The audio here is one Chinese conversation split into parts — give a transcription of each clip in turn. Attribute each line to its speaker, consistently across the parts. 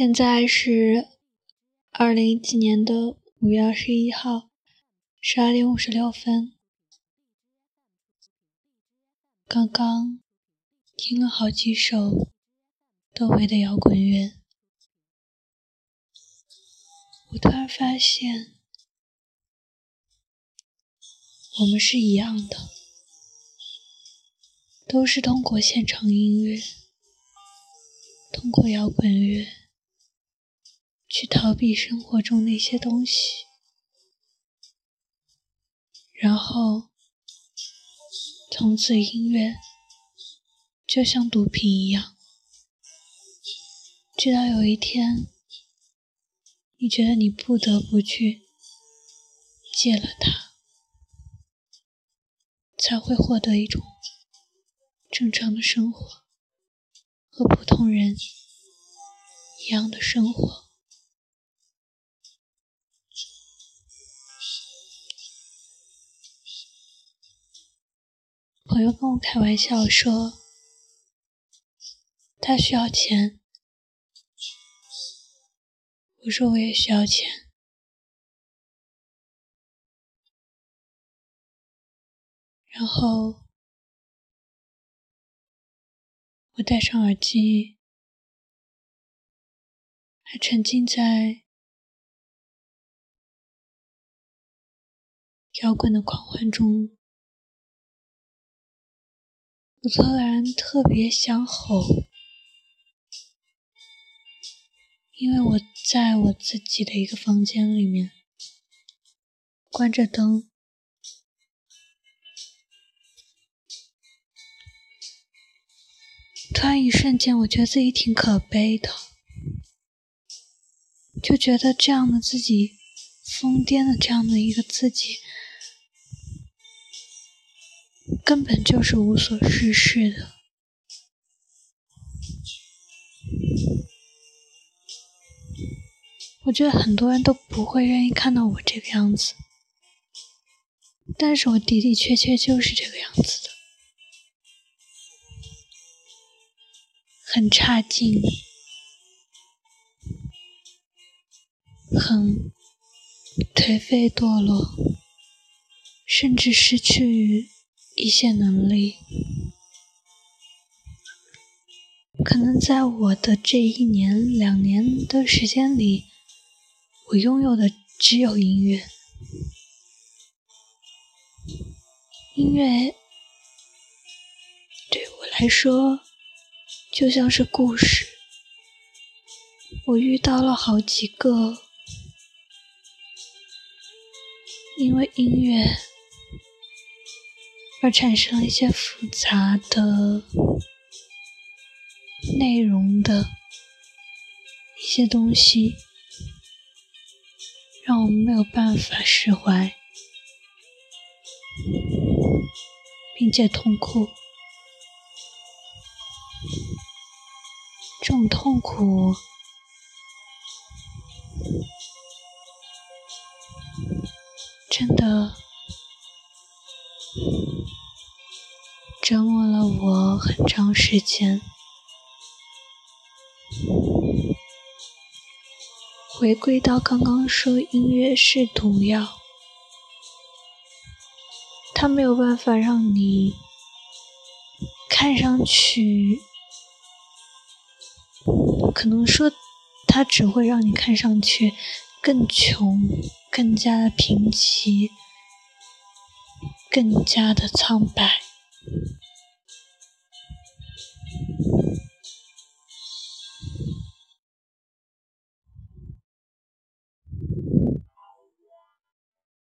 Speaker 1: 现在是二零一七年的五月二十一号十二点五十六分。刚刚听了好几首窦唯的摇滚乐，我突然发现，我们是一样的，都是通过现场音乐，通过摇滚乐。去逃避生活中那些东西，然后从此音乐就像毒品一样，直到有一天你觉得你不得不去戒了它，才会获得一种正常的生活和普通人一样的生活。朋友跟我开玩笑说，他需要钱。我说我也需要钱。然后我戴上耳机，还沉浸在摇滚的狂欢中。我突然特别想吼，因为我在我自己的一个房间里面，关着灯，突然一瞬间，我觉得自己挺可悲的，就觉得这样的自己，疯癫的这样的一个自己。根本就是无所事事的。我觉得很多人都不会愿意看到我这个样子，但是我的的确确就是这个样子的，很差劲，很颓废堕落，甚至失去。一些能力，可能在我的这一年、两年的时间里，我拥有的只有音乐。音乐对我来说就像是故事，我遇到了好几个，因为音乐。而产生了一些复杂的内容的一些东西，让我们没有办法释怀，并且痛苦。这种痛苦真的。很长时间。回归到刚刚说音乐是毒药，它没有办法让你看上去，可能说它只会让你看上去更穷，更加的贫瘠，更加的苍白。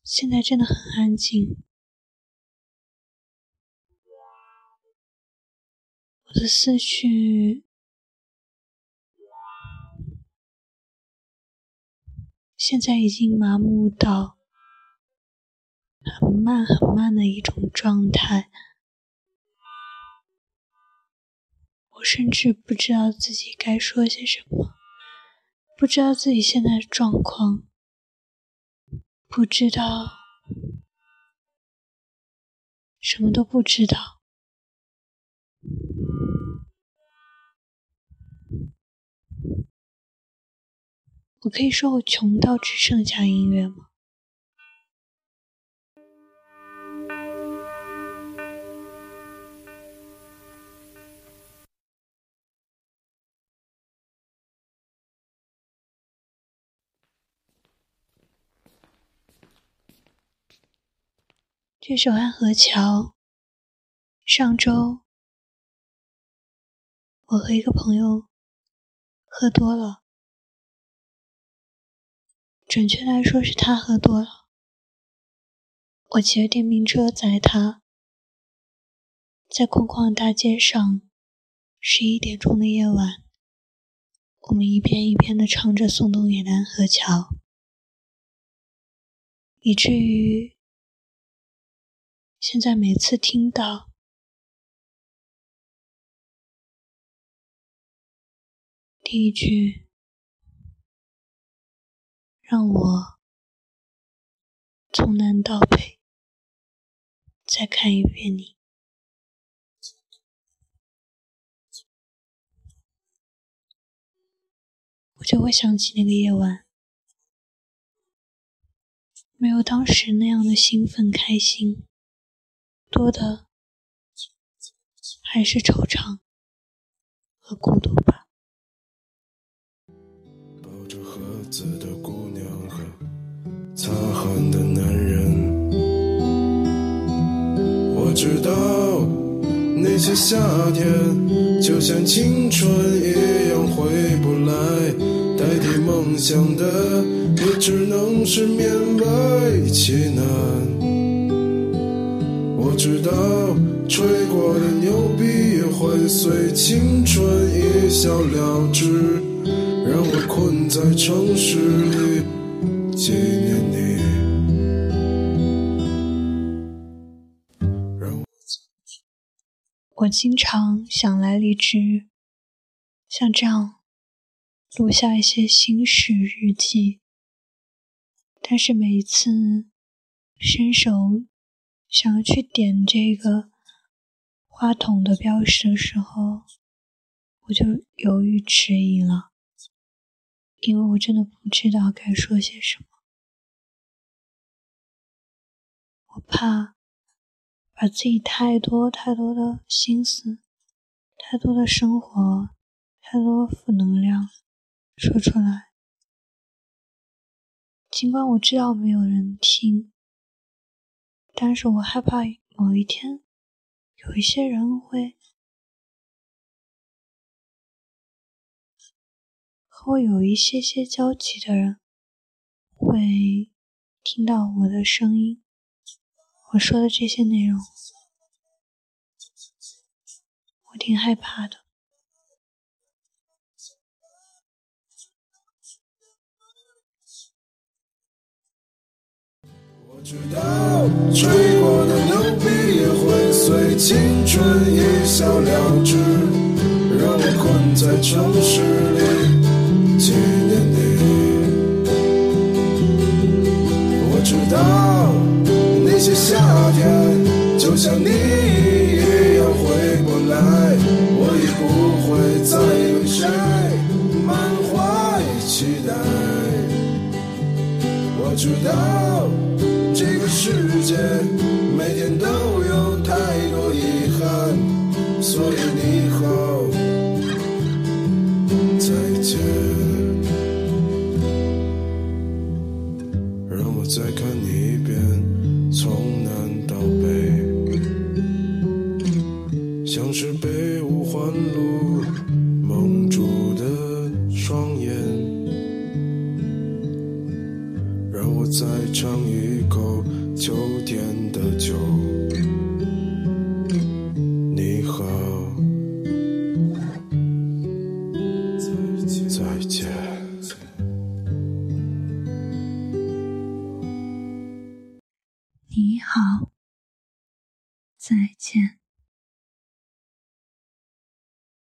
Speaker 1: 现在真的很安静，我的思绪现在已经麻木到很慢很慢的一种状态，我甚至不知道自己该说些什么，不知道自己现在的状况。不知道，什么都不知道。我可以说我穷到只剩下音乐吗？这首《安河桥》，上周我和一个朋友喝多了，准确来说是他喝多了。我骑着电瓶车载他，在空旷大街上，十一点钟的夜晚，我们一遍一遍的唱着宋冬野的《安河桥》，以至于。现在每次听到第一句，让我从南到北再看一遍你，我就会想起那个夜晚，没有当时那样的兴奋开心。多的还是惆怅和孤独吧。
Speaker 2: 抱着盒子的姑娘和擦汗的男人，我知道那些夏天就像青春一样回不来，代替梦想的也只能是勉为其难。我知道，吹过的牛逼也会随青春一笑了之，让我困在城市里纪念你。
Speaker 1: 我经常想来荔枝，像这样录下一些心事日记，但是每一次伸手。想要去点这个话筒的标识的时候，我就犹豫迟疑了，因为我真的不知道该说些什么。我怕把自己太多太多的心思、太多的生活、太多负能量说出来，尽管我知道没有人听。但是我害怕某一天，有一些人会和我有一些些交集的人，会听到我的声音，我说的这些内容，我挺害怕的。
Speaker 2: 青春一笑了之，让我困在城市里纪念你。我知道那些夏天就像你一样回不来，我已不会再为谁满怀期待。我知道。这个世界每天都有太多遗憾，所以你好，再见。让我再看你